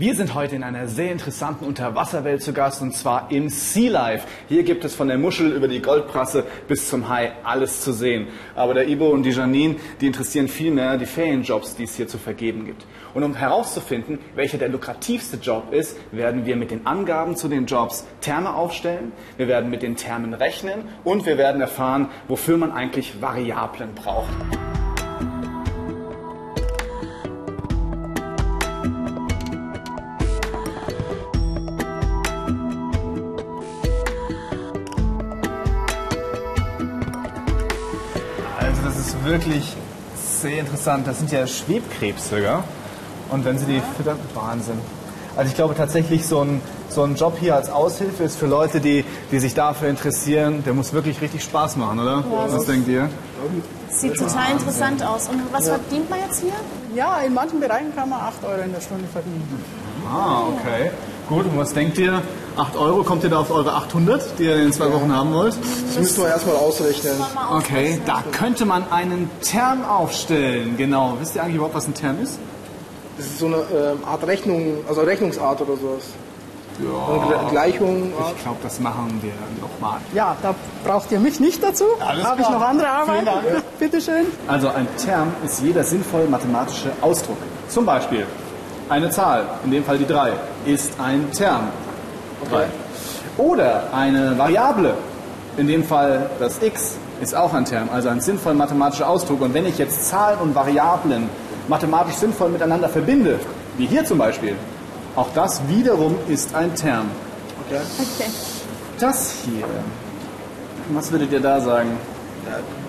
Wir sind heute in einer sehr interessanten Unterwasserwelt zu Gast und zwar im Sea Life. Hier gibt es von der Muschel über die Goldprasse bis zum Hai alles zu sehen. Aber der Ibo und die Janine, die interessieren viel mehr die Ferienjobs, die es hier zu vergeben gibt. Und um herauszufinden, welcher der lukrativste Job ist, werden wir mit den Angaben zu den Jobs Terme aufstellen, wir werden mit den Termen rechnen und wir werden erfahren, wofür man eigentlich Variablen braucht. Wirklich sehr interessant. Das sind ja Schwebkrebse, gell? Und wenn sie die füttern, Wahnsinn. Also ich glaube tatsächlich, so ein, so ein Job hier als Aushilfe ist für Leute, die, die sich dafür interessieren, der muss wirklich richtig Spaß machen, oder? Was denkt ihr? Sieht total interessant aus. Und was verdient man jetzt hier? Ja, in manchen Bereichen kann man 8 Euro in der Stunde verdienen. Ah, okay. Gut, und was denkt ihr? 8 Euro, kommt ihr da auf eure 800, die ihr in zwei Wochen haben wollt? Das müssen wir erstmal ausrechnen. Okay, da könnte man einen Term aufstellen. Genau. Wisst ihr eigentlich überhaupt, was ein Term ist? Das ist so eine ähm, Art Rechnung, also Rechnungsart oder sowas. Eine Gle- Gleichung. Ich glaube, das machen wir nochmal. Ja, da braucht ihr mich nicht dazu. Alles Habe ich noch andere Arbeit? Bitte schön. Also ein Term ist jeder sinnvoll mathematische Ausdruck. Zum Beispiel eine Zahl, in dem Fall die 3, ist ein Term. Drei. Oder eine Variable, in dem Fall das x, ist auch ein Term, also ein sinnvoll mathematischer Ausdruck. Und wenn ich jetzt Zahlen und Variablen mathematisch sinnvoll miteinander verbinde, wie hier zum Beispiel, auch das wiederum ist ein Term. Okay. Das hier, was würdet ihr da sagen?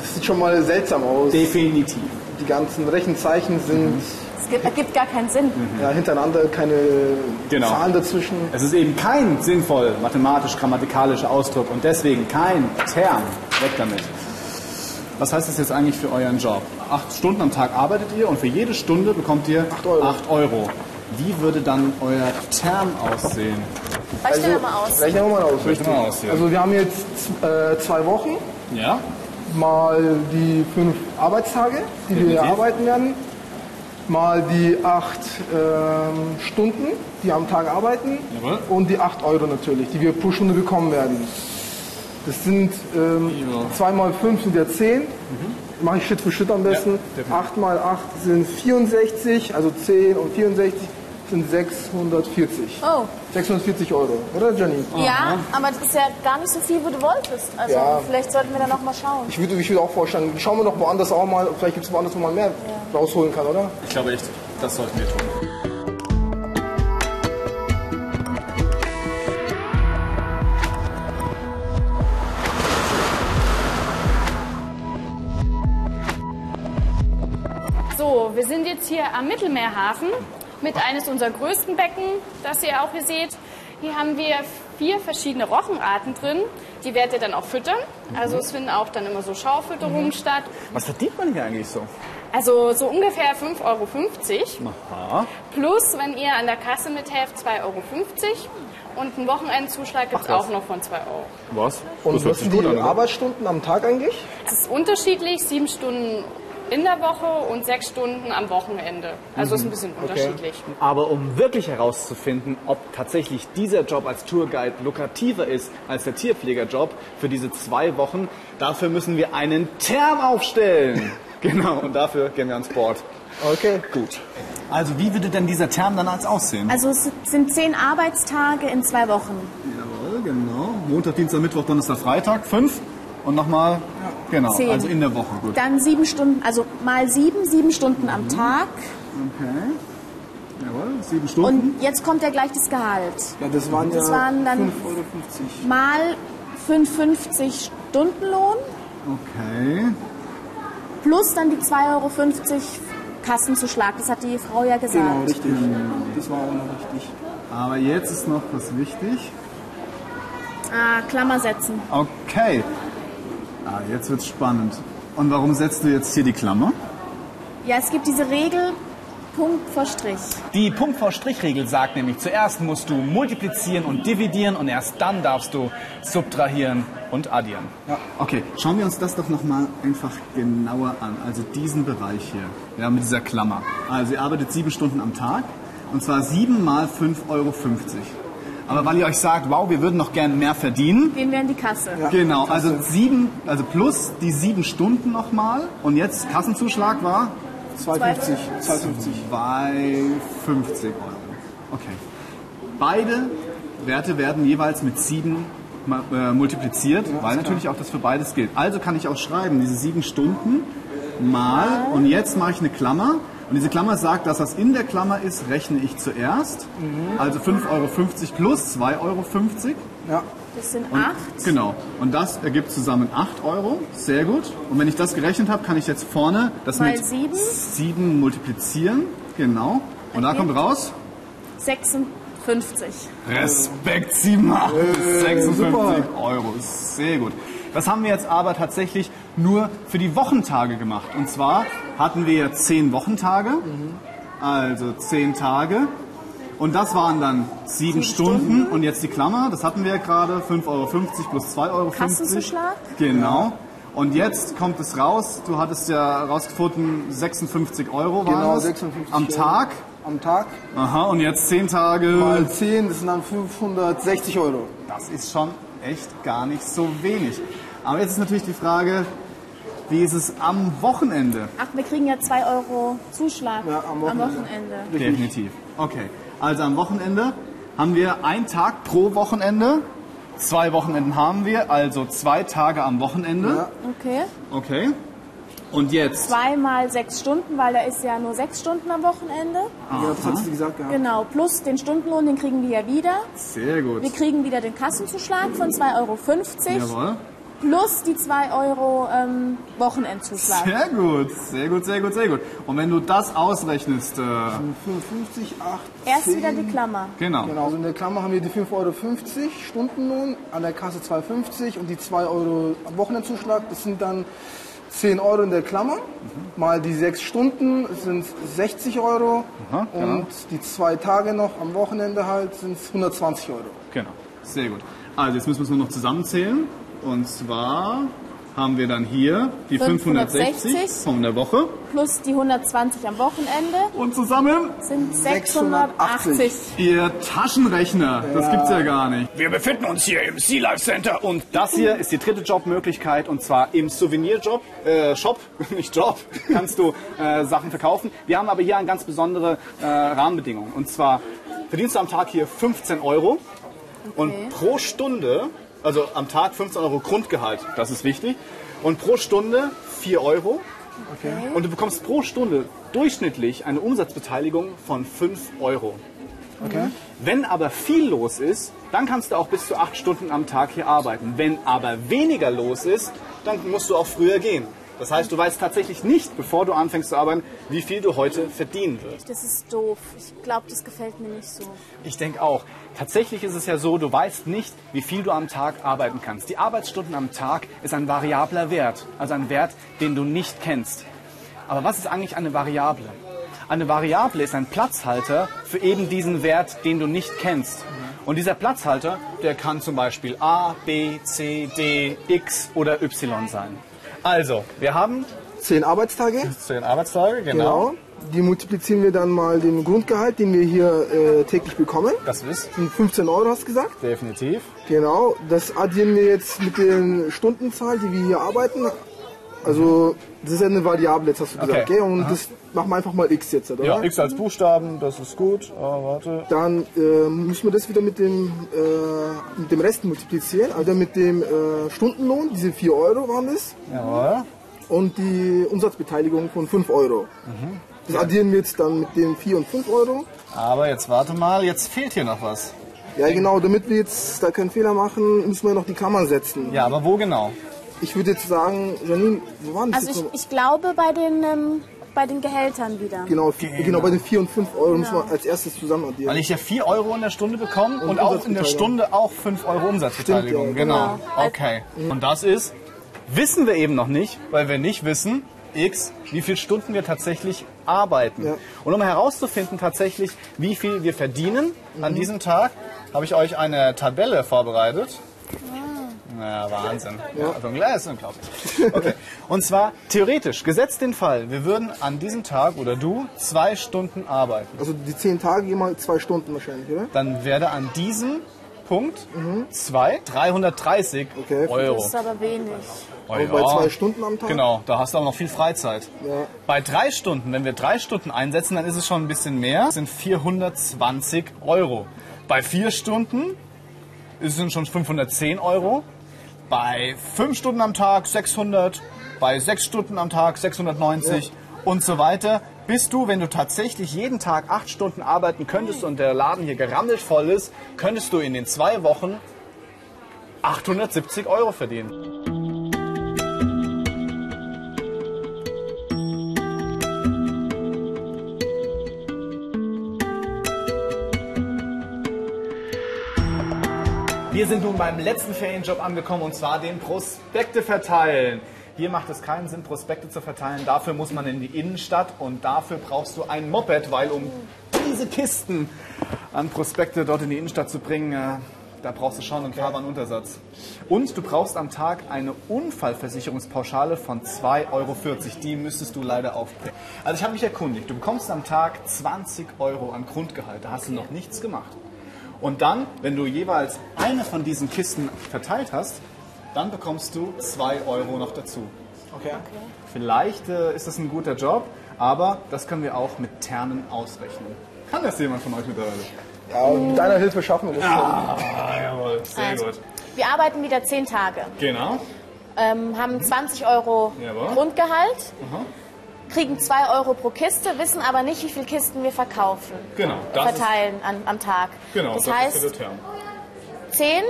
Das sieht schon mal seltsam aus. Definitiv. Die ganzen Rechenzeichen sind Es gibt, ergibt gar keinen Sinn. ja, hintereinander keine Genau. Zahlen dazwischen. Es ist eben kein sinnvoll mathematisch-grammatikalischer Ausdruck und deswegen kein Term. Weg damit. Was heißt das jetzt eigentlich für euren Job? Acht Stunden am Tag arbeitet ihr und für jede Stunde bekommt ihr Acht Euro. acht Euro. Wie würde dann euer Term aussehen? Rechne da mal aus. Rechnen wir mal aus. Rechnen wir aus, ja. Also wir haben jetzt äh, zwei Wochen, Ja? mal die fünf Arbeitstage, die wir Definitiv. hier arbeiten werden, mal die acht ähm, Stunden, die am Tag arbeiten Jawohl. und die acht Euro natürlich, die wir pro Stunde bekommen werden. Das sind ähm, Ja. zwei mal fünf sind ja zehn. Mache ich Schritt für Schritt am besten. Ja, definitiv. 8 mal 8 sind 64, also 10 und 64 sind 640. Oh, 640 Euro, oder Jenny? ja, aber das ist ja gar nicht so viel, wie du wolltest. Also Ja. vielleicht sollten wir da noch mal schauen. Ich würde, ich würde auch vorstellen, schauen wir noch woanders auch mal, vielleicht gibt es woanders, wo man mehr rausholen kann, oder? Ich glaube echt, das sollten wir tun. So, wir sind jetzt hier am Mittelmeerhafen mit eines unserer größten Becken, das ihr auch hier seht. Hier haben wir vier verschiedene Rochenarten drin. Die werdet ihr dann auch füttern. Also es finden auch dann immer so Schaufütterungen statt. Was verdient man hier eigentlich so? Also so ungefähr 5,50 Euro. Aha. Plus, wenn ihr an der Kasse mithelft, 2,50 Euro. Und einen Wochenendzuschlag gibt es auch noch von 2 Euro. Was? Und Das sind die an? Arbeitsstunden am Tag eigentlich? Es ist unterschiedlich, sieben Stunden in der Woche und sechs Stunden am Wochenende. Also ist ein bisschen unterschiedlich. Aber um wirklich herauszufinden, ob tatsächlich dieser Job als Tourguide lukrativer ist als der Tierpflegerjob für diese zwei Wochen, dafür müssen wir einen Term aufstellen. genau, und dafür gehen wir ans Board. Okay. Gut. Also wie würde denn dieser Term dann als aussehen? Also es sind zehn Arbeitstage in zwei Wochen. Jawohl, genau. Montag, Dienstag, Mittwoch, Donnerstag, Freitag, fünf. Und nochmal, genau, Zehn. also in der Woche. Gut. Dann sieben Stunden, also mal sieben, sieben Stunden am Tag. Okay. Jawohl, sieben Stunden. Und jetzt kommt ja gleich das Gehalt. Ja, das waren Das ja waren dann 5,50 Euro. mal 5,50 Stundenlohn Okay. plus dann die 2,50 Euro Kassenzuschlag. Das hat die Frau ja gesagt. Genau, richtig. Das war auch noch richtig. Aber jetzt ist noch was wichtig. Ah, Klammer setzen. Okay. Ah, jetzt wird's spannend. Und warum setzt du jetzt hier die Klammer? Ja, es gibt diese Regel, Punkt vor Strich. Die Punkt vor Strich-Regel sagt nämlich, zuerst musst du multiplizieren und dividieren und erst dann darfst du subtrahieren und addieren. Ja. Okay, schauen wir uns das doch nochmal einfach genauer an. Also diesen Bereich hier, ja, mit dieser Klammer. Also ihr arbeitet sieben Stunden am Tag Und zwar 7 mal 5,50 Euro. Aber weil ihr euch sagt, wow, wir würden noch gerne mehr verdienen, Gehen wir in die Kasse. Genau, also sieben, also plus die sieben Stunden nochmal. Und jetzt Kassenzuschlag war 2,50. 2,50. 2,50 Euro. Okay. Beide Werte werden jeweils mit sieben äh, multipliziert, weil natürlich auch das für beides gilt. Also kann ich auch schreiben, diese sieben Stunden mal, und jetzt mache ich eine Klammer. Und diese Klammer sagt, dass was in der Klammer ist, rechne ich zuerst. Also 5,50 Euro plus 2,50 Euro. Ja. Das sind acht. Genau. Und das ergibt zusammen 8 Euro. Sehr gut. Und wenn ich das gerechnet habe, kann ich jetzt vorne das Mal mit sieben. 7 multiplizieren. Genau. Und da Ergibt- kommt raus. 56. Respekt, 7, 8, 56 super. Euro. Sehr gut. Das haben wir jetzt aber tatsächlich nur für die Wochentage gemacht. Und zwar hatten wir 10 Wochentage. Also 10 Tage. Und das waren dann 7 Stunden. Und jetzt die Klammer, das hatten wir ja gerade, 5,50 Euro plus 2,50 Euro. Kassenzuschlag? Genau. Und jetzt kommt es raus, du hattest ja rausgefunden, 56 Euro waren Genau, es 56 am Euro. Tag. Am Tag. Aha, und jetzt 10 Tage. Mal 10, das sind dann 560 Euro. Das ist schon echt gar nicht so wenig. Aber jetzt ist natürlich die Frage, wie ist es am Wochenende? Ach, wir kriegen ja 2 Euro Zuschlag Ja, am Wochenende. Wochenende. Definitiv. Okay, also am Wochenende haben wir einen Tag pro Wochenende. Zwei Wochenenden haben wir, also zwei Tage am Wochenende. Ja. Okay. Okay. Und jetzt? Zweimal sechs Stunden, weil da ist ja nur sechs Stunden am Wochenende. Ja, das hat sie gesagt gehabt. Genau, plus den Stundenlohn, den kriegen wir ja wieder. Sehr gut. Wir kriegen wieder den Kassenzuschlag von 2,50 Euro. Jawohl. Plus die 2 Euro ähm, Wochenendzuschlag. Sehr gut, sehr gut, sehr gut, sehr gut. Und wenn du das ausrechnest, äh, 55, 8, Erst 10. wieder die Klammer. genau. Genau, also in der Klammer haben wir die 5,50 Euro Stundenlohn, an der Kasse 2,50 und die 2 Euro am Wochenendzuschlag. Das sind dann 10 Euro in der Klammer, mal die 6 Stunden sind 60 Euro Aha, genau. und die zwei Tage noch am Wochenende halt sind 120 Euro. Genau, sehr gut. Also jetzt müssen wir es nur noch zusammenzählen. Und zwar haben wir dann hier die 560 560 von der Woche. Plus die 120 am Wochenende Und zusammen sind 680. 680. Ihr Taschenrechner. Das gibt's ja gar nicht. Wir befinden uns hier im Sea Life Center und das hier ist die dritte Jobmöglichkeit und zwar im Souvenirjob, äh, Shop, nicht Job, kannst du äh, Sachen verkaufen. Wir haben aber hier eine ganz besondere äh, Rahmenbedingung und zwar verdienst du am Tag hier 15 Euro und pro Stunde, also am Tag 15 Euro Grundgehalt, das ist wichtig, und pro Stunde 4 Euro. Und du bekommst pro Stunde durchschnittlich eine Umsatzbeteiligung von 5 Euro. Okay. Wenn aber viel los ist, dann kannst du auch bis zu 8 Stunden am Tag hier arbeiten. Wenn aber weniger los ist, dann musst du auch früher gehen. Das heißt, du weißt tatsächlich nicht, bevor du anfängst zu arbeiten, wie viel du heute verdienen wirst. Das ist doof. Ich glaube, das gefällt mir nicht so. Ich denke auch. Tatsächlich ist es ja so, du weißt nicht, wie viel du am Tag arbeiten kannst. Die Arbeitsstunden am Tag ist ein variabler Wert, also ein Wert, den du nicht kennst. Aber was ist eigentlich eine Variable? Eine Variable ist ein Platzhalter für eben diesen Wert, den du nicht kennst. Und dieser Platzhalter, der kann zum Beispiel A, B, C, D, X oder Y sein. Also, wir haben 10 Arbeitstage. 10 Arbeitstage, Genau. Die multiplizieren wir dann mal den Grundgehalt, den wir hier äh, täglich bekommen. Das ist Das sind 15 Euro, hast du gesagt? definitiv. Genau. Das addieren wir jetzt mit den Stundenzahl, die wir hier arbeiten. Also, das ist ja eine Variable, jetzt hast du gesagt, Okay. gell? Und das machen wir einfach mal x jetzt, oder? Ja, X als Buchstaben, das ist gut. Ah, warte. Dann äh, müssen wir das wieder mit dem, äh, mit dem Rest multiplizieren, also mit dem äh, Stundenlohn, diese 4 Euro waren das, Jawohl. und die Umsatzbeteiligung von 5 Euro. Das addieren wir jetzt dann mit dem 4 und 5 Euro. Aber jetzt warte mal, jetzt fehlt hier noch was. Ja genau, damit wir jetzt da keinen Fehler machen, müssen wir noch die Klammern setzen. Ja, aber wo genau? Ich würde jetzt sagen, Janine, wo waren das Also jetzt ich, ich glaube bei den, ähm, bei den Gehältern wieder. Genau, genau. bei den 4 und 5 Euro müssen wir als erstes zusammen addieren. Weil ich ja 4 Euro in der Stunde bekomme und, Und auch in der. Stunde auch 5 Euro Umsatzbeteiligung. Stimmt, ja, genau. genau. Okay. Und das ist, wissen wir eben noch nicht, weil wir nicht wissen, X, wie viele Stunden wir tatsächlich arbeiten. Ja. Und um herauszufinden tatsächlich, wie viel wir verdienen an diesem Tag, habe ich euch eine Tabelle vorbereitet. Ja, Wahnsinn. Ja, also, das ist unglaublich. Okay. Und zwar theoretisch, gesetzt den Fall, wir würden an diesem Tag oder du zwei Stunden arbeiten. Also die 10 Tage mal zwei Stunden wahrscheinlich, oder? Dann werde an diesem Punkt zwei 330 Okay. Euro. Das ist aber wenig. Oh, Aber bei ja. zwei Stunden am Tag? Genau, da hast du aber noch viel Freizeit. Ja. Bei drei Stunden, wenn wir drei Stunden einsetzen, dann ist es schon ein bisschen mehr, sind 420 Euro. Bei vier Stunden ist es schon 510 Euro. Bei fünf Stunden am Tag 600, bei sechs Stunden am Tag 690 und so weiter. Bis du, wenn du tatsächlich jeden Tag acht Stunden arbeiten könntest und der Laden hier gerammelt voll ist, könntest du in den zwei Wochen 870 Euro verdienen. Wir sind nun beim letzten Ferienjob angekommen und zwar den Prospekte verteilen. Hier macht es keinen Sinn, Prospekte zu verteilen. Dafür muss man in die Innenstadt und dafür brauchst du ein Moped, weil um diese Kisten an Prospekte dort in die Innenstadt zu bringen, äh, da brauchst du schon einen Fahrbahnuntersatz. Und du brauchst am Tag eine Unfallversicherungspauschale von 2,40 Euro. Die müsstest du leider aufbringen. Also ich habe mich erkundigt. Du bekommst am Tag 20 Euro an Grundgehalt. Da hast du noch nichts gemacht. Und dann, wenn du jeweils eine von diesen Kisten verteilt hast, dann bekommst du 2 Euro noch dazu. Okay. Vielleicht äh, ist das ein guter Job, aber das können wir auch mit Ternen ausrechnen. Kann das jemand von euch mittlerweile? Ja, mit deiner Hilfe schaffen wir das. Ah, jawohl, sehr Also, gut. wir arbeiten wieder 10 Tage, Genau. ähm, haben 20 Euro Jawohl. Grundgehalt, kriegen 2 Euro pro Kiste, wissen aber nicht, wie viele Kisten wir verkaufen. Genau, verteilen an, am Tag. Genau, das, das heißt, ist der Term. 10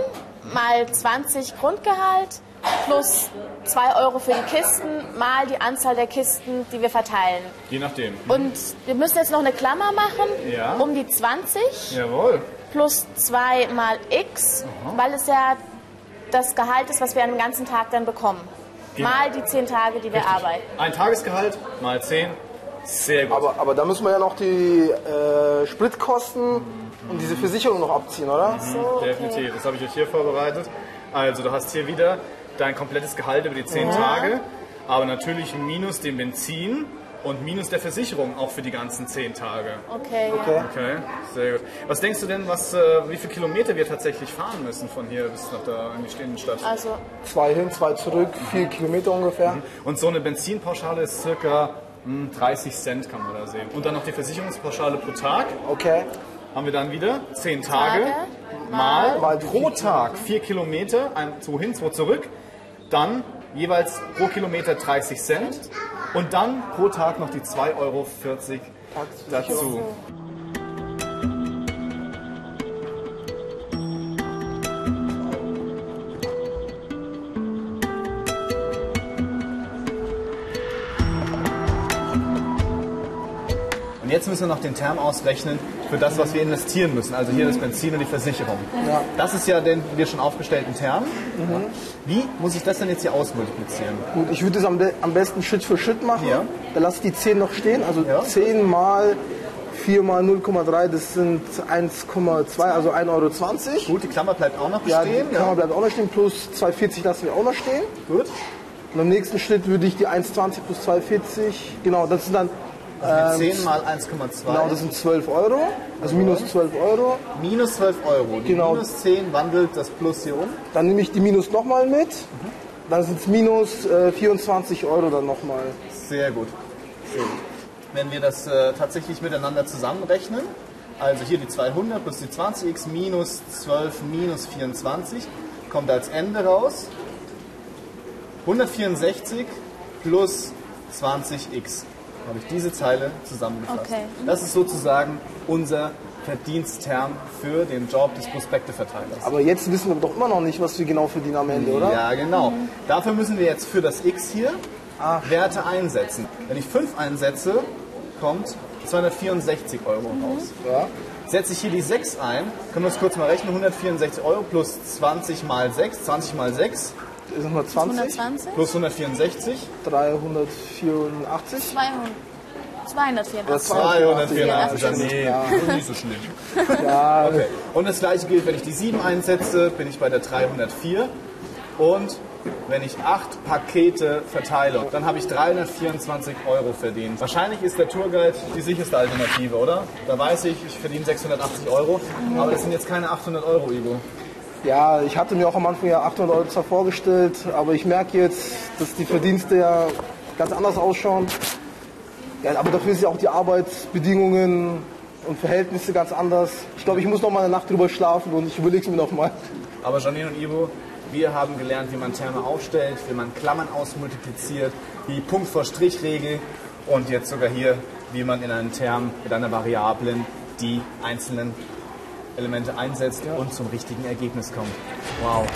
mal 20 Grundgehalt plus 2 Euro für die Kisten mal die Anzahl der Kisten, die wir verteilen. Je nachdem. Und wir müssen jetzt noch eine Klammer machen, Ja. um die 20 Jawohl. plus 2 mal x, weil es ja das Gehalt ist, was wir an dem ganzen Tag dann bekommen. Genau. Mal die 10 Tage, die wir arbeiten. Ein Tagesgehalt mal 10. Sehr gut. Aber, aber da müssen wir ja noch die äh, Spritkosten und diese Versicherung noch abziehen, oder? Definitiv, das habe ich euch hier vorbereitet. Also du hast hier wieder dein komplettes Gehalt über die 10 Tage, aber natürlich minus dem Benzin und minus der Versicherung auch für die ganzen 10 Tage. Okay. Okay. Okay, sehr gut. Was denkst du denn, was, äh, wie viele Kilometer wir tatsächlich fahren müssen von hier bis nach da in die Innenstadt? Also Zwei hin, zwei zurück, vier Kilometer ungefähr. Und so eine Benzinpauschale ist circa hm, 30 Cent, kann man da sehen. Und dann noch die Versicherungspauschale pro Tag. Okay. Haben wir dann wieder 10 Tage, Tage mal, mal pro Tag 4 Kilometer, ein, zwei hin, zwei zurück. Dann jeweils pro Kilometer 30 Cent. Und dann pro Tag noch die 2,40 Euro dazu. Jetzt müssen wir noch den Term ausrechnen für das, was wir investieren müssen. Also hier das Benzin und die Versicherung. Ja. Das ist ja den wir schon aufgestellten Term. Wie muss ich das denn jetzt hier ausmultiplizieren? Gut, ich würde es am, am besten Schritt für Schritt machen. Ja. Da lasse ich die 10 noch stehen. Also Ja. 10 mal 4 mal 0,3, das sind 1,2, also 1,20 Euro. Gut, die Klammer bleibt auch noch Ja, bestehen. die Kammer bleibt auch noch stehen, plus 2,40 lassen wir auch noch stehen. Gut. Und im nächsten Schritt würde ich die 1,20 plus 2,40, genau, das sind dann, Also mit 10 mal 1,2 genau, das sind 12 Euro, also minus 12 Euro. minus 12 Euro. Die Genau. minus 10 wandelt das Plus hier um. Dann nehme ich die Minus nochmal mit, dann sind es minus äh, 24 Euro dann nochmal. Sehr gut. Sehr gut. Wenn wir das äh, tatsächlich miteinander zusammenrechnen, also hier die 200 plus die 20x minus 12 minus 24, kommt als Ende raus 164 plus 20x. Habe ich diese Zeile zusammengefasst. Okay. Das ist sozusagen unser Verdienstterm für den Job des Prospekteverteilers. Aber jetzt wissen wir doch immer noch nicht, was wir genau verdienen am Ende, oder? Ja, genau. Dafür müssen wir jetzt für das x hier Werte einsetzen. Wenn ich 5 einsetze, kommt 264 Euro raus. Ja. Setze ich hier die 6 ein, können wir es kurz mal rechnen, 164 Euro plus 20 mal 6, 20 mal 6 Das sind 120, 120? plus 164, 384. 200. 284. 284. Ja, nee, ja. nicht so schlimm. Ja, Okay. Und das gleiche gilt, wenn ich die 7 einsetze, bin ich bei der 304. Und wenn ich acht Pakete verteile, dann habe ich 324 Euro verdient. Wahrscheinlich ist der Tourguide die sicherste Alternative, oder? Da weiß ich, ich verdiene 680 Euro, aber das sind jetzt keine 800 Euro, Ivo. Ja, ich hatte mir auch am Anfang ja 800 Euro vorgestellt, aber ich merke jetzt, dass die Verdienste ja ganz anders ausschauen. Ja, aber dafür sind ja auch die Arbeitsbedingungen und Verhältnisse ganz anders. Ich glaube, ich muss noch mal eine Nacht drüber schlafen und ich überlege es mir noch mal. Aber Janine und Ivo, wir haben gelernt, wie man Terme aufstellt, wie man Klammern ausmultipliziert, wie Punkt vor Strichregel und jetzt sogar hier, wie man in einen Term mit einer Variablen die einzelnen Elemente einsetzt und zum richtigen Ergebnis kommt. Wow.